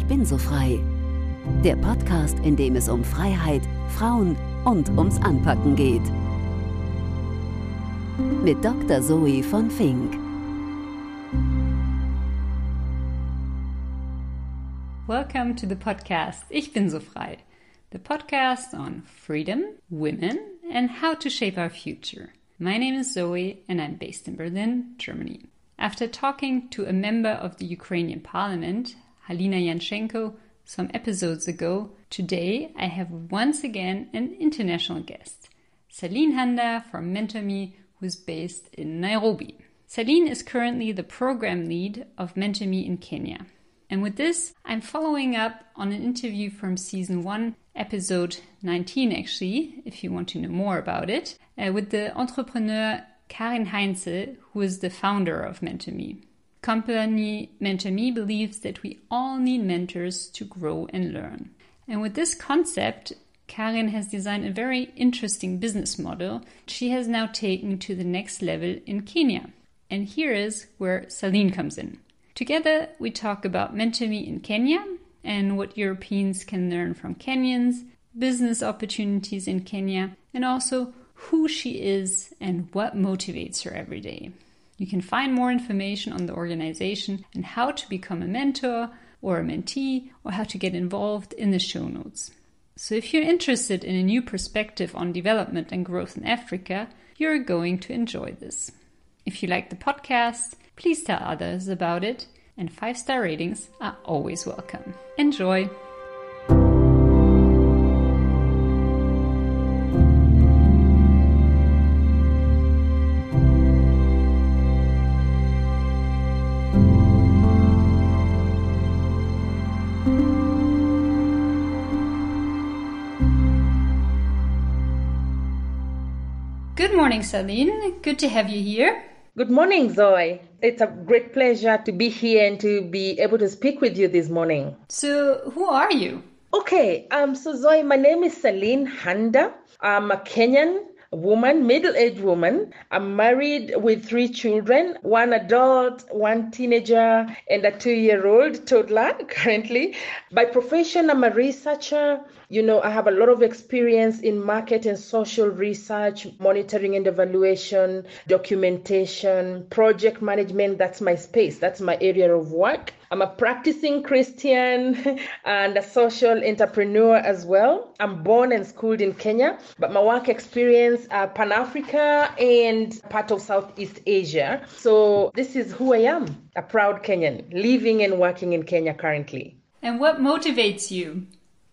Ich bin so frei. Der Podcast, in dem es um Freiheit, Frauen und ums Anpacken geht. Mit Dr. Zoe von Fink. Welcome to the podcast Ich bin so frei. The podcast on freedom, women, and how to shape our future. My name is Zoe and I'm based in Berlin, Germany. After talking to a member of the Ukrainian parliament, Halina Yanchenko, some episodes ago, today I have once again an international guest, Celine Handa from MentorMe, who's based in Nairobi. Celine is currently the program lead of MentorMe in Kenya. And with this, I'm following up on an interview from season 1, episode 19, actually, if you want to know more about it, uh, with the entrepreneur Karin Heinze, who is the founder of MentorMe. Company MentorMe believes that we all need mentors to grow and learn. And with this concept, Karin has designed a very interesting business model she has now taken to the next level in Kenya. And here is where Celine comes in. Together, we talk about MentorMe in Kenya and what Europeans can learn from Kenyans, business opportunities in Kenya, and also who she is and what motivates her every day. You can find more information on the organization and how to become a mentor or a mentee or how to get involved in the show notes. So, if you're interested in a new perspective on development and growth in Africa, you're going to enjoy this. If you like the podcast, please tell others about it, and five star ratings are always welcome. Enjoy! Good morning, Celine. Good to have you here. Good morning, Zoe. It's a great pleasure to be here and to be able to speak with you this morning. So, who are you? Okay, um, so Zoe, my name is Celine Handa. I'm a Kenyan woman, middle-aged woman. I'm married with three children, one adult, one teenager, and a two-year-old toddler currently. By profession, I'm a researcher. You know, I have a lot of experience in market and social research, monitoring and evaluation, documentation, project management. That's my space. That's my area of work. I'm a practicing Christian and a social entrepreneur as well. I'm born and schooled in Kenya, but my work experience uh, Pan Africa and part of Southeast Asia. So this is who I am, a proud Kenyan, living and working in Kenya currently. And what motivates you?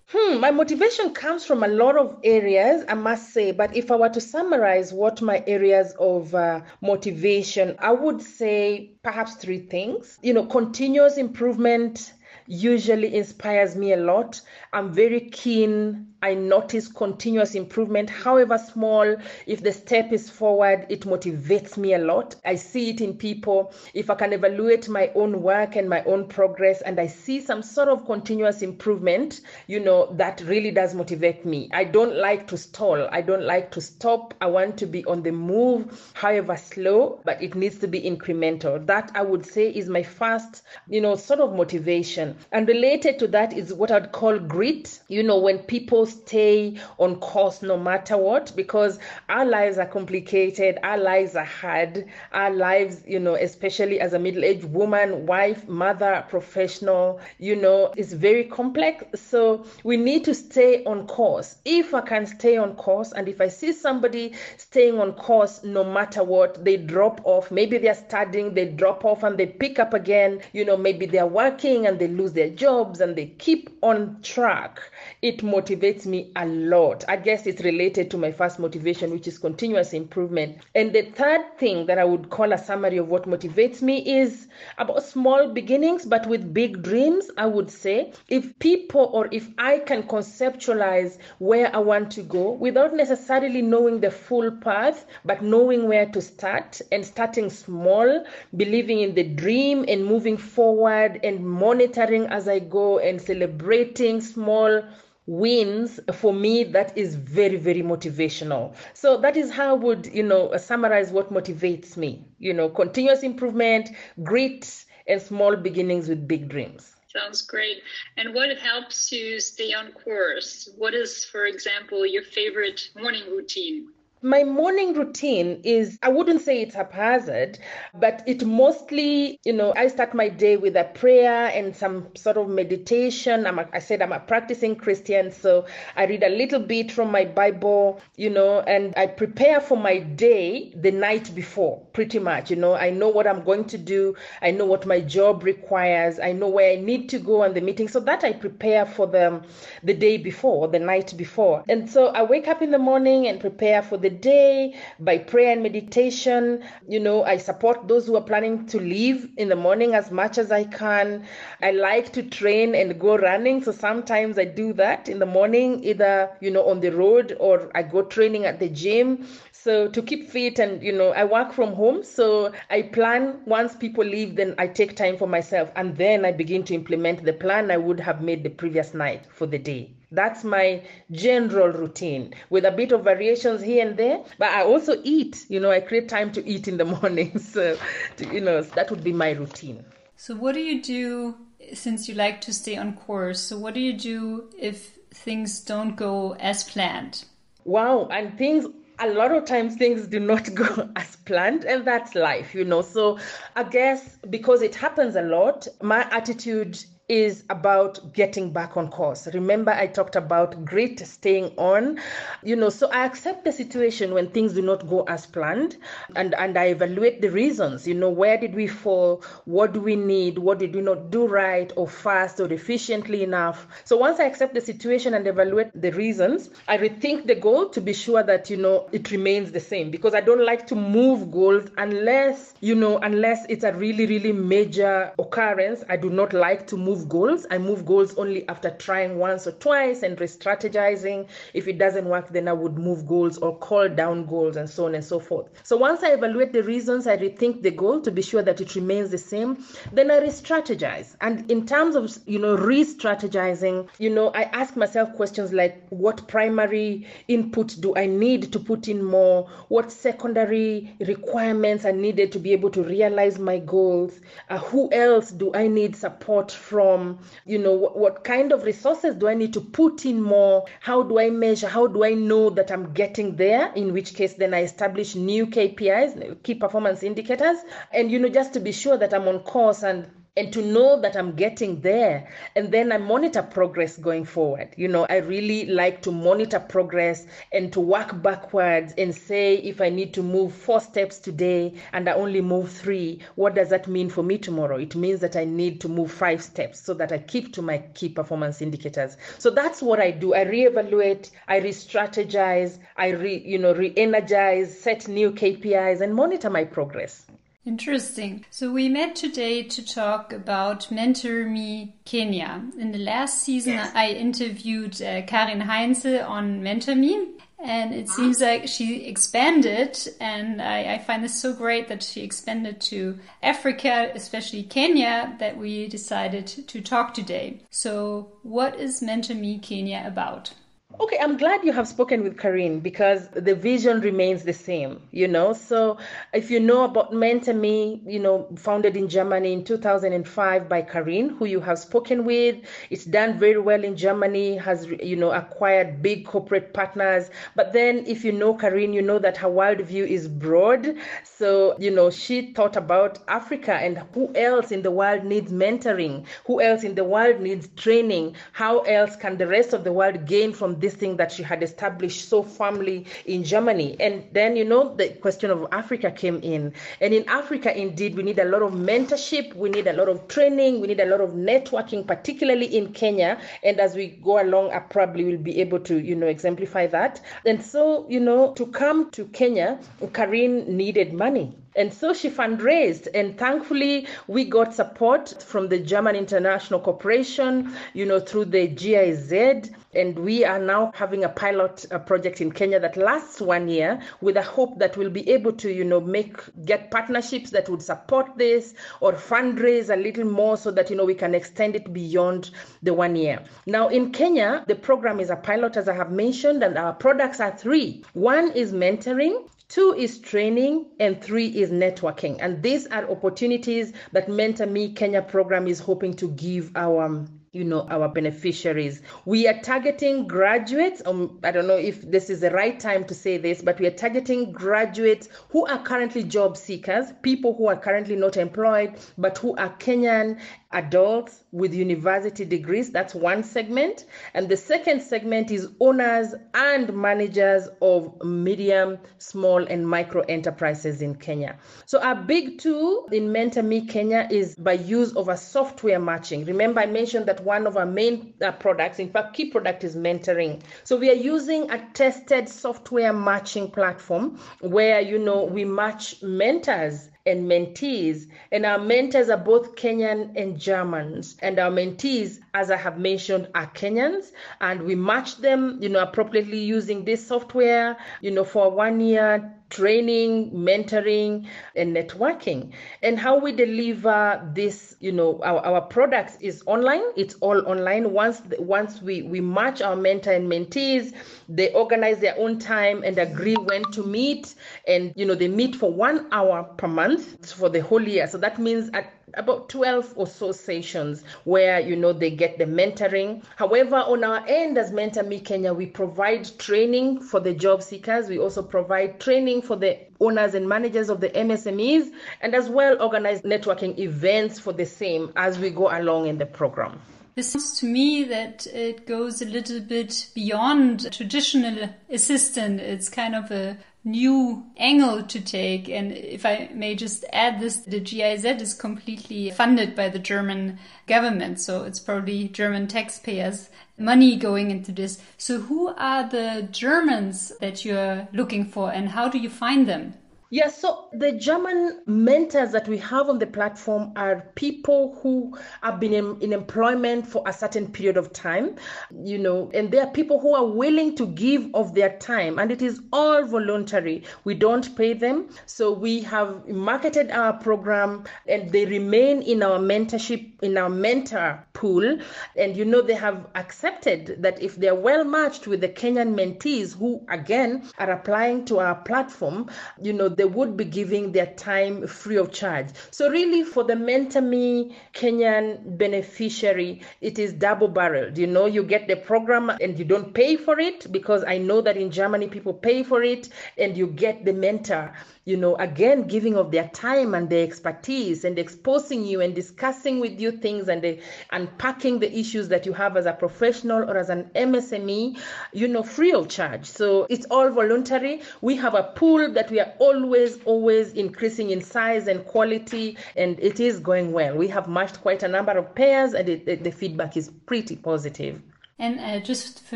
Hmm, my motivation comes from a lot of areas, I must say. But if I were to summarize what my areas of uh, motivation, I would say perhaps three things. You know, continuous improvement usually inspires me a lot. I'm very keen. I notice continuous improvement, however small. If the step is forward, it motivates me a lot. I see it in people. If I can evaluate my own work and my own progress, and I see some sort of continuous improvement, you know, that really does motivate me. I don't like to stall. I don't like to stop. I want to be on the move, however slow, but it needs to be incremental. That I would say is my first, you know, sort of motivation. And related to that is what I'd call grit. You know, when people stay on course no matter what, because our lives are complicated, our lives are hard, our lives, you know, especially as a middle aged woman, wife, mother, professional, you know, is very complex. So we need to stay on course. If I can stay on course, and if I see somebody staying on course no matter what, they drop off, maybe they're studying, they drop off and they pick up again, you know, maybe they're working and they lose their jobs and they keep on track, it motivates me a lot. I guess it's related to my first motivation, which is continuous improvement. And the third thing that I would call a summary of what motivates me is about small beginnings, but with big dreams. I would say if people or if I can conceptualize where I want to go without necessarily knowing the full path, but knowing where to start and starting small, believing in the dream and moving forward and monitoring as I go and celebrating small wins for me that is very very motivational so that is how I would you know summarize what motivates me you know continuous improvement grit and small beginnings with big dreams Sounds great. And what helps you stay on course? What is, for example, your favorite morning routine? My morning routine is, I wouldn't say it's haphazard, but it mostly, you know, I start my day with a prayer and some sort of meditation. I'm a, I said I'm a practicing Christian, so I read a little bit from my Bible, you know, and I prepare for my day the night before, pretty much. You know, I know what I'm going to do, I know what my job requires, I know where I need to go on the meeting, so that I prepare for the, the day before, the night before. And so I wake up in the morning and prepare for the the day by prayer and meditation. You know, I support those who are planning to leave in the morning as much as I can. I like to train and go running. So sometimes I do that in the morning, either, you know, on the road or I go training at the gym. So to keep fit and, you know, I work from home. So I plan once people leave, then I take time for myself and then I begin to implement the plan I would have made the previous night for the day. That's my general routine with a bit of variations here and there. But I also eat, you know, I create time to eat in the morning. So, to, you know, that would be my routine. So, what do you do since you like to stay on course? So, what do you do if things don't go as planned? Wow, and things a lot of times things do not go as planned and that's life you know? So i guess because it happens a lot my attitude is about getting back on course. Remember, I talked about grit staying on. You know, so I accept the situation when things do not go as planned and, and I evaluate the reasons. You know, where did we fall? What do we need? What did we not do right or fast or efficiently enough? So once I accept the situation and evaluate the reasons, I rethink the goal to be sure that, you know, it remains the same because I don't like to move goals unless, you know, unless it's a really, really major occurrence. I do not like to move move goals. I move goals only after trying once or twice and re-strategizing. If it doesn't work, then I would move goals or call down goals and so on and so forth. So once I evaluate the reasons, I rethink the goal to be sure that it remains the same. Then I re-strategize. And in terms of you know re-strategizing, you know, I ask myself questions like what primary input do I need to put in more? What secondary requirements are needed to be able to realize my goals? Uh, who else do I need support from? From you know what, what kind of resources do i need to put in more? How do i measure? How do i know that i'm getting there? In which case then i establish new kpis key performance indicators. And you know just to be sure that i'm on course and and to know that I'm getting there. And then I monitor progress going forward. You know, I really like to monitor progress and to work backwards and say if I need to move four steps today and I only move three, what does that mean for me tomorrow? It means that I need to move five steps so that I keep to my key performance indicators. So that's what I do. I reevaluate, I re-strategize, I re, you know, re-energize, set new KPIs and monitor my progress. Interesting. So we met today to talk about Mentor Me Kenya. In the last season, yes. I interviewed uh, Karin Heinze on Mentor Me. And it seems like she expanded, and I, I, find this so great that she expanded to Africa, especially Kenya, that we decided to talk today. So, what is Mentor Me Kenya about? Okay, I'm glad you have spoken with Karin because the vision remains the same, you know. So, if you know about Mentor Me, you know, founded in Germany in 2005 by Karin, who you have spoken with, it's done very well in Germany, has, you know, acquired big corporate partners. But then, if you know Karin, you know that her worldview is broad. So, you know, she thought about Africa and who else in the world needs mentoring, who else in the world needs training, how else can the rest of the world gain from this this thing that she had established so firmly in Germany. And then, you know, the question of Africa came in. And in Africa, indeed, we need a lot of mentorship, we need a lot of training, we need a lot of networking, particularly in Kenya. And as we go along, I probably will be able to, you know, exemplify that. And so, you know, to come to Kenya, Karin needed money. And so she fundraised, and thankfully, we got support from the German International Corporation, you know, through the GIZ. And we are now having a pilot project in Kenya that lasts one year with a hope that we'll be able to, you know, make get partnerships that would support this or fundraise a little more so that, you know, we can extend it beyond the one year. Now, in Kenya, the program is a pilot, as I have mentioned, and our products are three. One is mentoring, two is training, and three is networking. And these are opportunities that Mentor Me Kenya program is hoping to give our you know our beneficiaries we are targeting graduates um, i don't know if this is the right time to say this but we are targeting graduates who are currently job seekers people who are currently not employed but who are kenyan adults with university degrees. That's one segment. And the second segment is owners and managers of medium, small, and micro enterprises in Kenya. So, our big tool in Mentor Me Kenya is by use of a software matching. Remember, I mentioned that one of our main uh, products, in fact, key product is mentoring. So, we are using a tested software matching platform where, you know, we match mentors and mentees. And our mentors are both Kenyan and Germans. And our mentees, as I have mentioned, are Kenyans. And we match them, you know, appropriately using this software, you know, for one year training, mentoring, and networking. And how we deliver this, you know, our, our products is online. It's all online. Once once we, we match our mentor and mentees, they organize their own time and agree when to meet. And, you know, they meet for one hour per month for the whole year. So that means at about 12 or so sessions where you know they get the mentoring. However on our end as mentor me kenya we provide training for the job seekers. We also provide training for the owners and managers of the msmes and as well organize networking events for the same as we go along in the program this seems to me that it goes a little bit beyond traditional assistant. It's kind of a new angle to take. And if I may just add this, the GIZ is completely funded by the German government. So it's probably German taxpayers money going into this. So who are the Germans that you're looking for and how do you find them? Yes, so the German mentors that we have on the platform are people who have been in, in, employment for a certain period of time, you know, and they are people who are willing to give of their time, and it is all voluntary. We don't pay them. So we have marketed our program and they remain in our mentorship, in our mentor pool. And, you know, they have accepted that if they're well matched with the Kenyan mentees who, again, are applying to our platform, you know, they would be giving their time free of charge. So, really, for the Mentor Me Kenyan beneficiary, it is double barreled. You know, you get the program and you don't pay for it because I know that in Germany people pay for it and you get the mentor you know, again, giving of their time and their expertise and exposing you and discussing with you things and unpacking the issues that you have as a professional or as an MSME, you know, free of charge. So it's all voluntary. We have a pool that we are always, always increasing in size and quality, and it is going well. We have matched quite a number of pairs, and it, it, the feedback is pretty positive. And uh, just for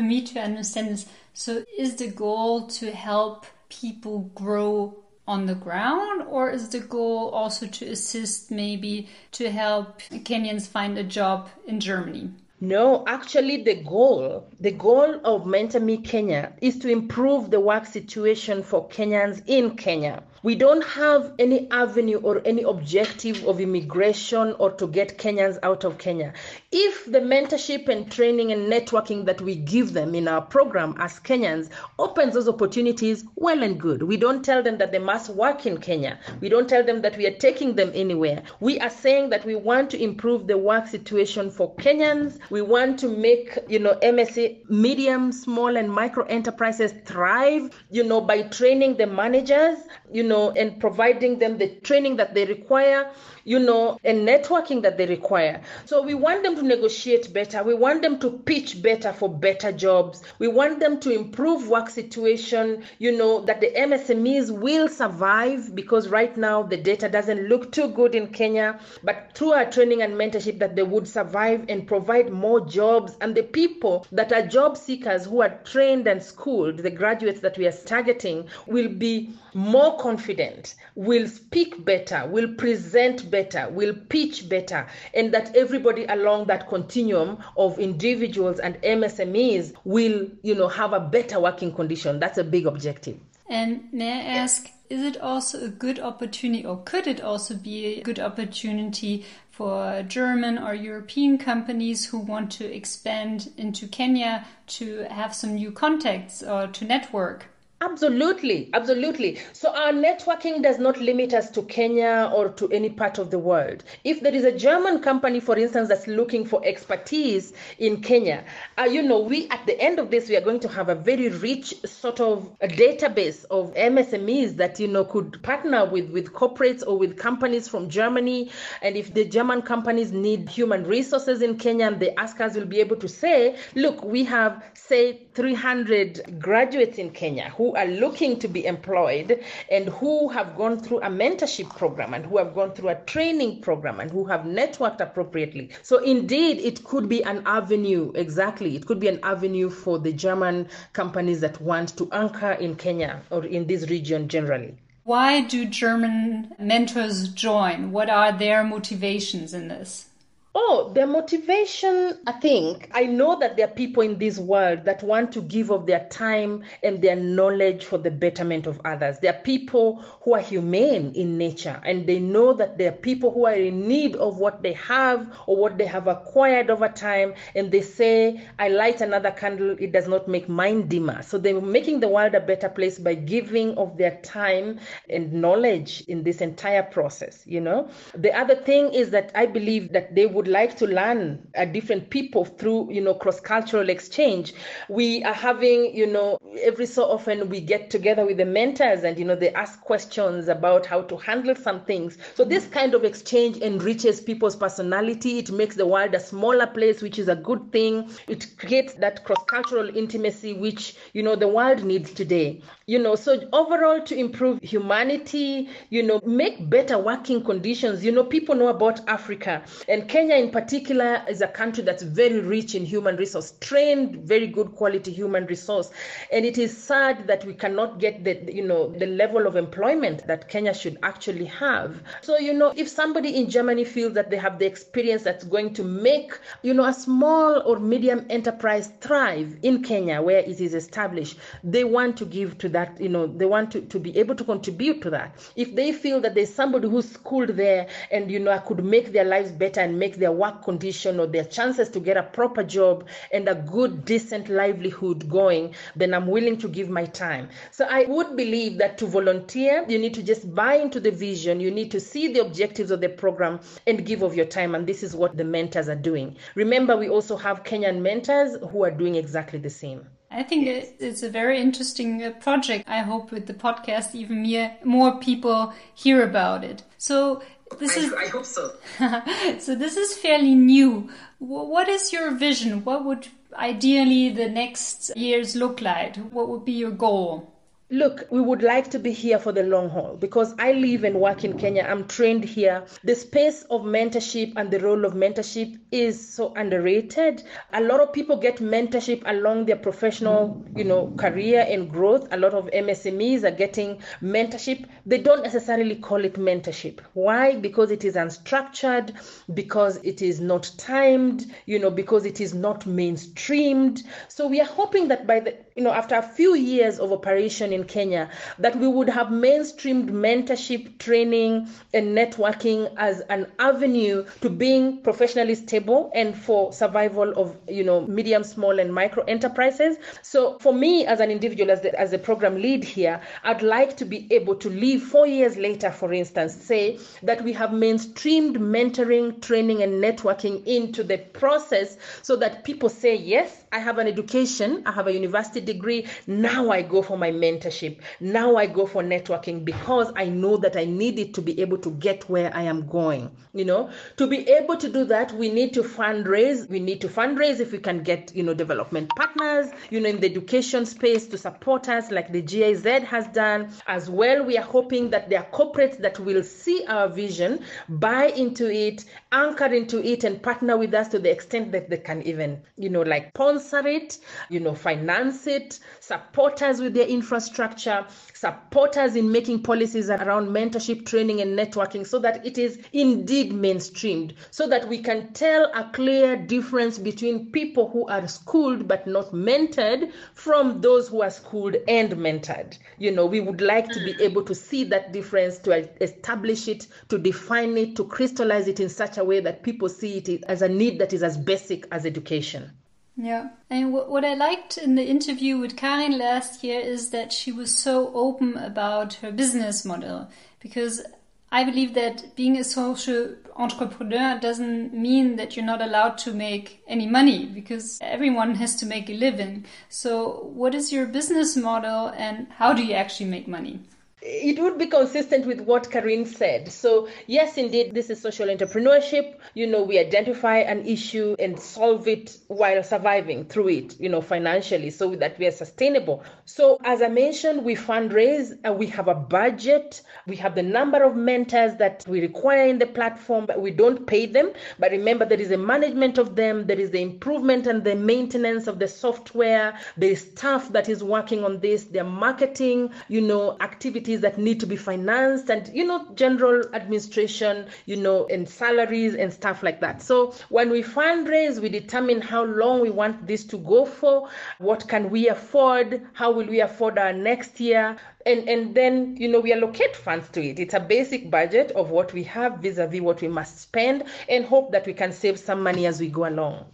me to understand this, so is the goal to help people grow on the ground, or is the goal also to assist maybe to help Kenyans find a job in Germany? No, actually, the goal, the goal of Mentor Me Kenya is to improve the work situation for Kenyans in Kenya. We don't have any avenue or any objective of immigration or to get Kenyans out of Kenya. If the mentorship and training and networking that we give them in our program as Kenyans opens those opportunities, well and good. We don't tell them that they must work in Kenya. We don't tell them that we are taking them anywhere. We are saying that we want to improve the work situation for Kenyans. We want to make, you know, MSME medium, small and micro enterprises thrive, you know, by training the managers, you know, know, and providing them the training that they require, you know, and networking that they require. So we want them to negotiate better. We want them to pitch better for better jobs. We want them to improve work situation, you know, that the MSMEs will survive because right now the data doesn't look too good in Kenya, but through our training and mentorship that they would survive and provide more jobs and the people that are job seekers who are trained and schooled, the graduates that we are targeting will be more confident, will speak better, will present better, will pitch better, and that everybody along that continuum of individuals and MSMEs will, you know, have a better working condition. That's a big objective. And may I ask, is it also a good opportunity, or could it also be a good opportunity for German or European companies who want to expand into Kenya to have some new contacts or to network? Absolutely, absolutely. So our networking does not limit us to Kenya or to any part of the world. If there is a German company, for instance, that's looking for expertise in Kenya, uh, you know, we at the end of this, we are going to have a very rich sort of database of MSMEs that you know could partner with with corporates or with companies from Germany. And if the German companies need human resources in Kenya, and they ask us, we'll be able to say, look, we have say 300 graduates in Kenya who are looking to be employed and who have gone through a mentorship program and who have gone through a training program and who have networked appropriately. So, indeed, it could be an avenue, exactly. It could be an avenue for the German companies that want to anchor in Kenya or in this region generally. Why do German mentors join? What are their motivations in this? Oh, their motivation, I think, I know that there are people in this world that want to give of their time and their knowledge for the betterment of others. There are people who are humane in nature and they know that there are people who are in need of what they have or what they have acquired over time. And they say, I light another candle, it does not make mine dimmer. So they're making the world a better place by giving of their time and knowledge in this entire process, you know. The other thing is that I believe that they would would like to learn uh, different people through you know cross-cultural exchange. We are having you know every so often we get together with the mentors and you know they ask questions about how to handle some things. So this kind of exchange enriches people's personality. It makes the world a smaller place which is a good thing. It creates that cross-cultural intimacy which you know the world needs today. You know so overall to improve humanity you know make better working conditions. You know people know about africa and kenya Kenya, in particular, is a country that's very rich in human resource, trained, very good quality human resource, and it is sad that we cannot get the you know the level of employment that Kenya should actually have. So you know, if somebody in Germany feels that they have the experience that's going to make you know a small or medium enterprise thrive in Kenya where it is established, they want to give to that. You know, they want to, to be able to contribute to that. If they feel that there's somebody who's schooled there and you know could make their lives better and make their work condition or their chances to get a proper job and a good, decent livelihood going, then I'm willing to give my time. So I would believe that to volunteer, you need to just buy into the vision, you need to see the objectives of the program and give of your time. And this is what the mentors are doing. Remember, we also have Kenyan mentors who are doing exactly the same. I think it's a very interesting uh, project. I hope with the podcast, even more people hear about it. So this I, is I hope so. so this is fairly new. What is your vision? What would ideally the next years look like? What would be your goal? Look, we would like to be here for the long haul because I live and work in Kenya. I'm trained here. The space of mentorship and the role of mentorship is so underrated. A lot of people get mentorship along their professional, you know, career and growth. A lot of MSMEs are getting mentorship. They don't necessarily call it mentorship. Why? Because it is unstructured, because it is not timed, you know, because it is not mainstreamed. So we are hoping that by the, you know, after a few years of operation in Kenya, that we would have mainstreamed mentorship training and networking as an avenue to being professionally stable and for survival of, you know, medium, small, and micro enterprises. So for me as an individual, as the, as a program lead here, I'd like to be able to leave four years later, for instance, say that we have mainstreamed mentoring, training, and networking into the process so that people say, yes, I have an education, I have a university degree, now I go for my mentorship now I go for networking because I know that I need it to be able to get where I am going. You know, to be able to do that, we need to fundraise. We need to fundraise if we can get, you know, development partners, you know, in the education space to support us, like the GIZ has done. As well, we are hoping that there are corporates that will see our vision, buy into it, anchor into it, and partner with us to the extent that they can even, you know, like sponsor it, you know, finance it, support us with their infrastructure infrastructure, support us in making policies around mentorship, training, and networking so that it is indeed mainstreamed, so that we can tell a clear difference between people who are schooled but not mentored from those who are schooled and mentored. You know, we would like to be hmm. able to see that difference, to establish it, to define it, to crystallize it in such a way that people see it as a need that is as basic as education. Yeah. And what I liked in the interview with Karin last year is that she was so open about her business model because I believe that being a social entrepreneur doesn't mean that you're not allowed to make any money because everyone has to make a living. So, what is your business model and how do you actually make money? It would be consistent with what Karin said. So, yes, indeed, this is social entrepreneurship. You know, we identify an issue and solve it while surviving through it, you know, financially, so that we are sustainable. So, as I mentioned, we fundraise, uh, we have a budget, we have the number of mentors that we require in the platform, but we don't pay them. But remember, there is a management of them, there is the improvement and the maintenance of the software, there is staff that is working on this, their marketing, you know, activities activities that need to be financed and you know general administration you know and salaries and stuff like that. So when we fundraise we determine how long we want this to go for what can we afford how will we afford our next year and and then you know we allocate funds to it. It's a basic budget of what we have vis-a-vis what we must spend and hope that we can save some money as we go along.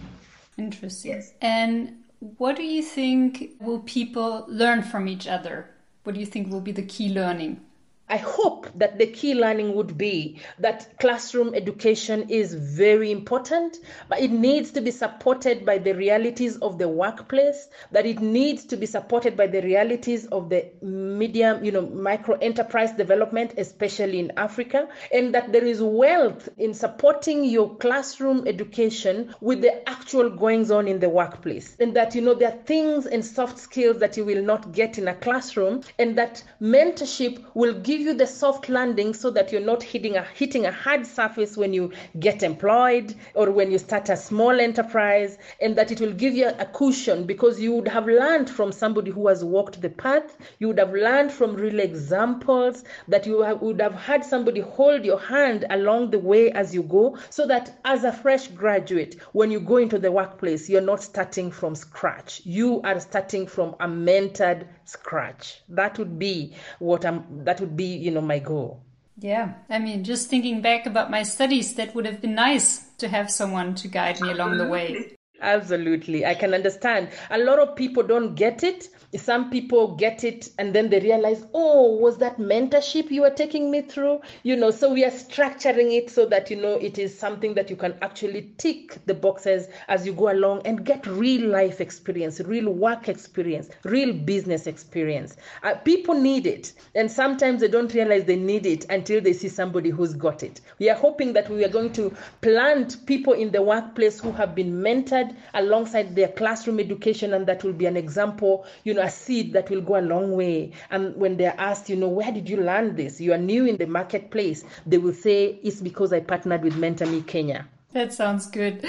Interesting. Yes. and what do you think will people learn from each other what do you think will be the key learning? I hope that the key learning would be that classroom education is very important, but it needs to be supported by the realities of the workplace, that it needs to be supported by the realities of the medium, you know, micro enterprise development, especially in Africa, and that there is wealth in supporting your classroom education with the actual goings on in the workplace. And that, you know, there are things and soft skills that you will not get in a classroom, and that mentorship will give give you the soft landing so that you're not hitting a hitting a hard surface when you get employed or when you start a small enterprise and that it will give you a cushion because you would have learned from somebody who has walked the path. You would have learned from real examples that you have, would have had somebody hold your hand along the way as you go so that as a fresh graduate when you go into the workplace you're not starting from scratch. You are starting from a mentored scratch. That would be what i'm that would be you know my goal. Yeah i mean just thinking back about my studies that would have been nice to have someone to guide me along the way Absolutely. I can understand. A lot of people don't get it. Some people get it and then they realize, oh, was that mentorship you were taking me through? You know, so we are structuring it so that, you know, it is something that you can actually tick the boxes as you go along and get real life experience, real work experience, real business experience. Uh, people need it. And sometimes they don't realize they need it until they see somebody who's got it. We are hoping that we are going to plant people in the workplace who have been mentored alongside their classroom education, and that will be an example, you know, a seed that will go a long way. And when they're asked, you know, where did you learn this? You are new in the marketplace. They will say, it's because I partnered with Mentor Me Kenya. That sounds good.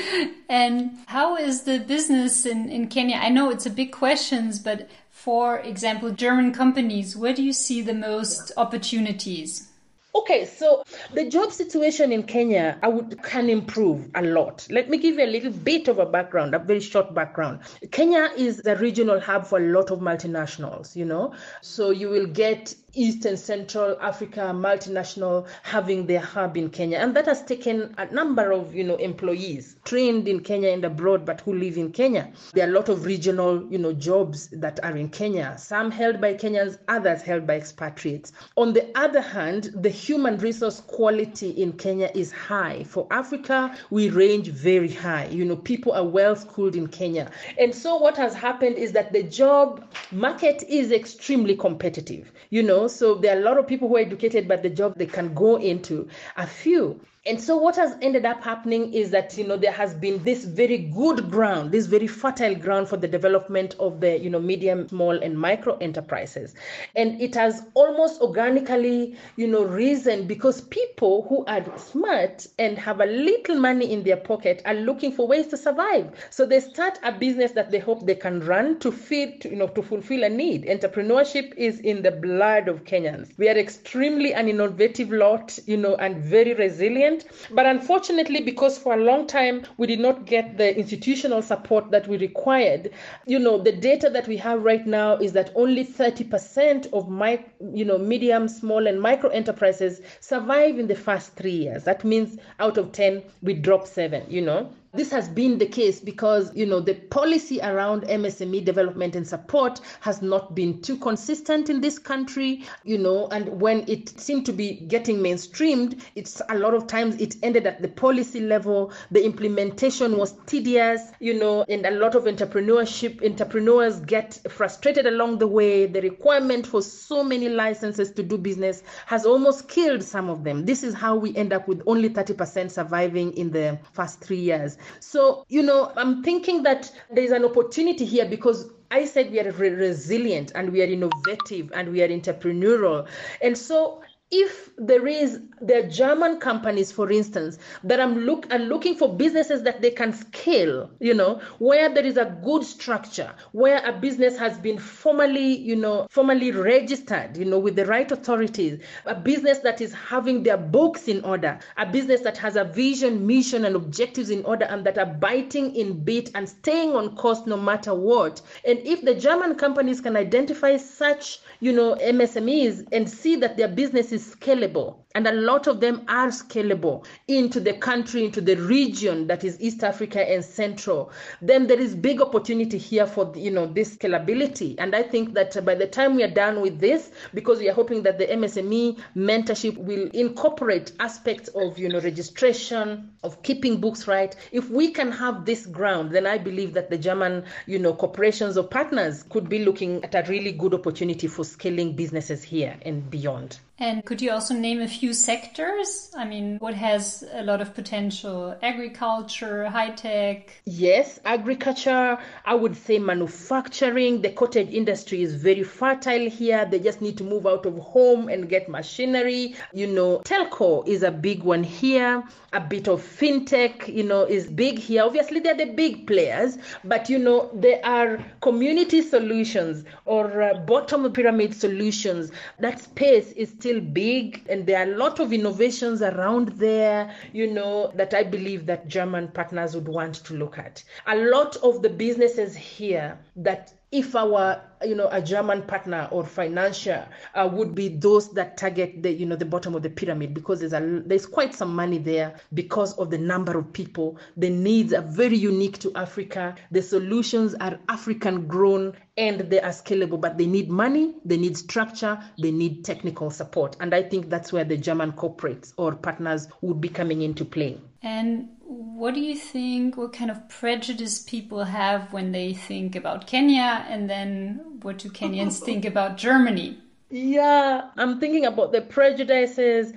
And how is the business in, in Kenya? I know it's a big question, but for example, German companies, where do you see the most opportunities? Okay, so the job situation in Kenya, I would can improve a lot. Let me give you a little bit of a background, a very short background. Kenya is the regional hub for a lot of multinationals, you know. So you will get East and Central Africa multinational having their hub in Kenya. And that has taken a number of, you know, employees trained in Kenya and abroad, but who live in Kenya. There are a lot of regional, you know, jobs that are in Kenya, some held by Kenyans, others held by expatriates. On the other hand, the human resource quality in Kenya is high. For Africa, we range very high. You know, people are well schooled in Kenya. And so what has happened is that the job market is extremely competitive. You know, so there are a lot of people who are educated, but the job they can go into are few. And so what has ended up happening is that you know there has been this very good ground, this very fertile ground for the development of the you know medium, small, and micro enterprises, and it has almost organically you know risen because people who are smart and have a little money in their pocket are looking for ways to survive. So they start a business that they hope they can run to feed you know to fulfill a need. Entrepreneurship is in the blood of Kenyans. We are extremely an innovative lot, you know, and very resilient but unfortunately, because for a long time we did not get the institutional support that we required, you know, the data that we have right now is that only 30% of my, you know, medium, small, and micro enterprises survive in the first three years. That means out of 10, we drop seven, you know. This has been the case because, you know, the policy around MSME development and support has not been too consistent in this country, you know, and when it seemed to be getting mainstreamed, it's a lot of times it ended at the policy level. The implementation was tedious, you know, and a lot of entrepreneurship entrepreneurs get frustrated along the way. The requirement for so many licenses to do business has almost killed some of them. This is how we end up with only 30% surviving in the first three years. So, you know, I'm thinking that there's an opportunity here because I said we are re- resilient and we are innovative and we are entrepreneurial. And so if there is there are German companies, for instance, that I'm look are looking for businesses that they can scale, you know, where there is a good structure, where a business has been formally, you know, formally registered, you know, with the right authorities, a business that is having their books in order, a business that has a vision, mission, and objectives in order, and that are biting in bit and staying on course no matter what. And if the German companies can identify such, you know, MSMEs and see that their business is scalable and a lot of them are scalable into the country into the region that is east africa and central. Then there is big opportunity here for you know this scalability. And i think that by the time we are done with this because we are hoping that the msme mentorship will incorporate aspects of you know registration of keeping books right if we can have this ground then i believe that the german you know corporations or partners could be looking at a really good opportunity for scaling businesses here and beyond. And could you also name a few sectors? I mean, what has a lot of potential? Agriculture, high tech? Yes, agriculture, I would say manufacturing. The cottage industry is very fertile here. They just need to move out of home and get machinery. You know, telco is a big one here. A bit of fintech, you know, is big here. Obviously, they're the big players, but you know, there are community solutions or uh, bottom pyramid solutions. That space is still still big and there are a lot of innovations around there, you know, that I believe that German partners would want to look at. A lot of the businesses here that if our you know a german partner or financier uh, would be those that target the you know the bottom of the pyramid because there's a there's quite some money there because of the number of people. The needs are very unique to africa. The solutions are african grown and they are scalable but they need money they need structure they need technical support. And i think that's where the german corporates or partners would be coming into play. And what do you think? What kind of prejudice people have when they think about Kenya, and then what do Kenyans think about Germany? Yeah, I'm thinking about the prejudices.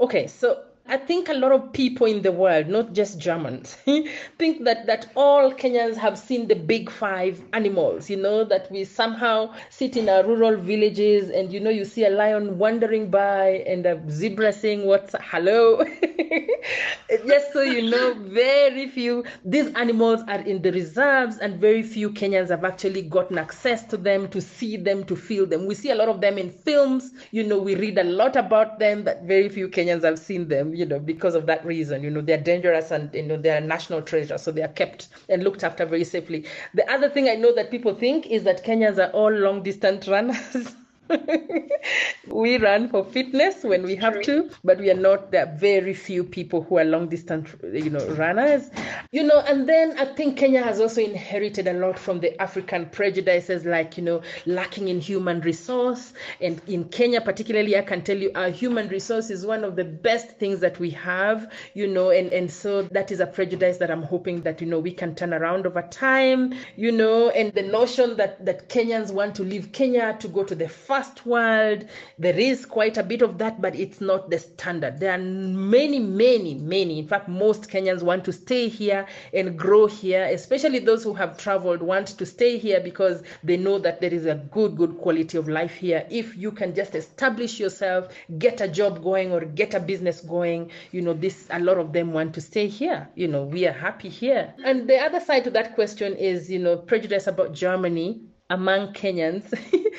Okay, so I think a lot of people in the world, not just Germans, think that, that all Kenyans have seen the big five animals, you know, that we somehow sit in our rural villages and, you know, you see a lion wandering by and a zebra saying, What's hello? just so you know, very few, these animals are in the reserves and very few Kenyans have actually gotten access to them, to see them, to feel them. We see a lot of them in films, you know, we read a lot about them, but very few Kenyans have seen them you know, because of that reason. You know, they're dangerous and, you know, they're national treasure. So they are kept and looked after very safely. The other thing I know that people think is that Kenyans are all long distance runners. we run for fitness when we have to, but we are not. Are very few people who are long distance, you know, runners. You know, and then I think Kenya has also inherited a lot from the African prejudices, like you know, lacking in human resource. And in Kenya, particularly, I can tell you, our human resource is one of the best things that we have. You know, and and so that is a prejudice that I'm hoping that you know we can turn around over time. You know, and the notion that that Kenyans want to leave Kenya to go to the first world. There is quite a bit of that, but it's not the standard. There are many, many, many. In fact, most Kenyans want to stay here and grow here, especially those who have traveled want to stay here because they know that there is a good, good quality of life here. If you can just establish yourself, get a job going or get a business going, you know, this a lot of them want to stay here. You know, we are happy here. And the other side to that question is, you know, prejudice about Germany among Kenyans.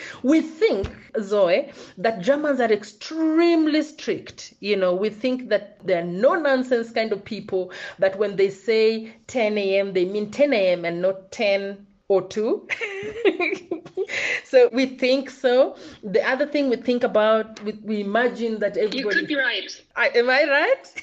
we think, Zoe, that Germans are extremely strict. You know, we think that they're no nonsense kind of people, that when they say 10 a.m., they mean 10 a.m. and not 10 or two. so we think so. The other thing we think about, we, we imagine that everybody. You could be right. I, am I right?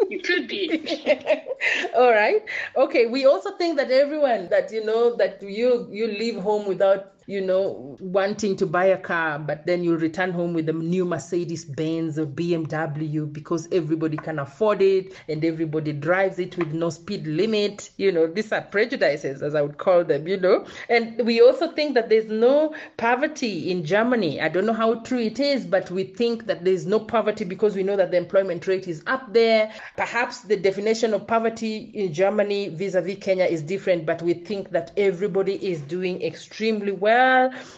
you could be. All right. Okay. We also think that everyone that you know that you you leave home without you know, wanting to buy a car, but then you return home with a new Mercedes Benz or BMW because everybody can afford it and everybody drives it with no speed limit. You know, these are prejudices, as I would call them, you know. And we also think that there's no poverty in Germany. I don't know how true it is, but we think that there's no poverty because we know that the employment rate is up there. Perhaps the definition of poverty in Germany vis a vis Kenya is different, but we think that everybody is doing extremely well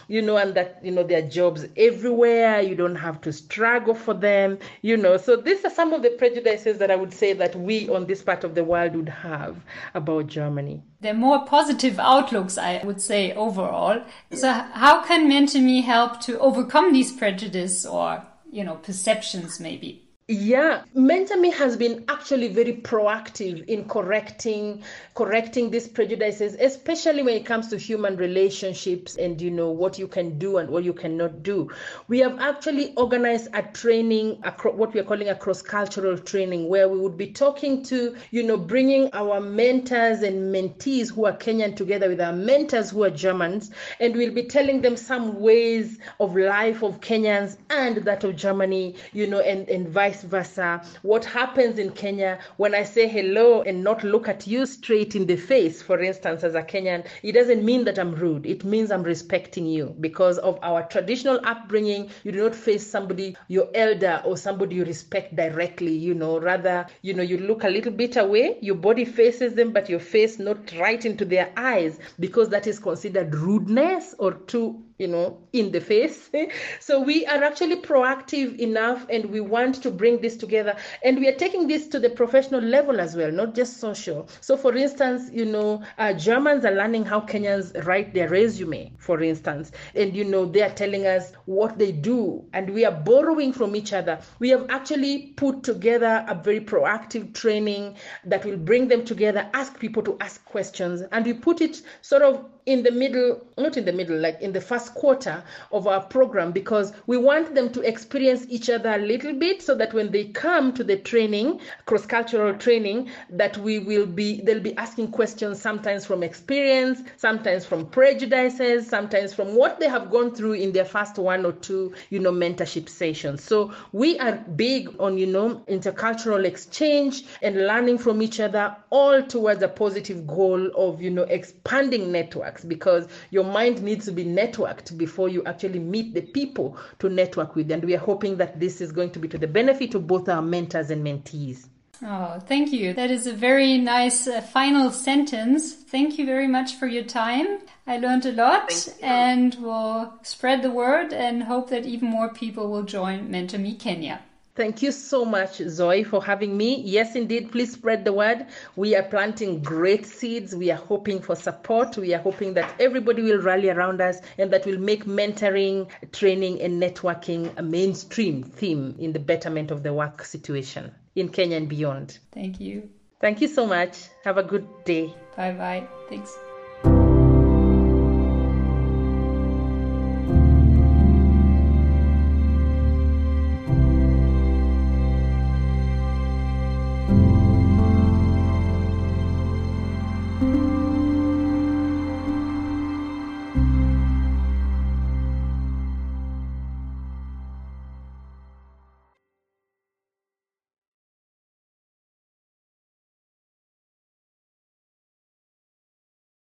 you know, and that, you know, there are jobs everywhere. You don't have to struggle for them, you know. So these are some of the prejudices that I would say that we on this part of the world would have about Germany. They're more positive outlooks, I would say, overall. So how can Mentor.me help to overcome these prejudices or, you know, perceptions maybe? Yeah, Mentor.me has been actually very proactive in correcting correcting these prejudices, especially when it comes to human relationships and you know what you can do and what you cannot do. We have actually organized a training, what we are calling a cross-cultural training, where we would be talking to you know bringing our mentors and mentees who are Kenyan together with our mentors who are Germans, and we'll be telling them some ways of life of Kenyans and that of Germany, you know, and and vice vice versa. What happens in Kenya when I say hello and not look at you straight in the face, for instance, as a Kenyan, it doesn't mean that I'm rude. It means I'm respecting you because of our traditional upbringing. You do not face somebody, your elder or somebody you respect directly, you know, rather, you know, you look a little bit away, your body faces them, but your face not right into their eyes because that is considered rudeness or too you know, in the face. so we are actually proactive enough and we want to bring this together. And we are taking this to the professional level as well, not just social. So, for instance, you know, uh, Germans are learning how Kenyans write their resume, for instance. And, you know, they are telling us what they do and we are borrowing from each other. We have actually put together a very proactive training that will bring them together, ask people to ask questions, and we put it sort of in the middle, not in the middle, like in the first quarter of our program, because we want them to experience each other a little bit so that when they come to the training, cross cultural training, that we will be, they'll be asking questions sometimes from experience, sometimes from prejudices, sometimes from what they have gone through in their first one or two, you know, mentorship sessions. So we are big on, you know, intercultural exchange and learning from each other, all towards a positive goal of, you know, expanding networks networks because your mind needs to be networked before you actually meet the people to network with. And we are hoping that this is going to be to the benefit of both our mentors and mentees. Oh, thank you. That is a very nice uh, final sentence. Thank you very much for your time. I learned a lot and will spread the word and hope that even more people will join Mentor.me Kenya. Thank you so much, Zoe, for having me. Yes, indeed, please spread the word. We are planting great seeds. We are hoping for support. We are hoping that everybody will rally around us and that will make mentoring, training, and networking a mainstream theme in the betterment of the work situation in Kenya and beyond. Thank you. Thank you so much. Have a good day. Bye bye. Thanks.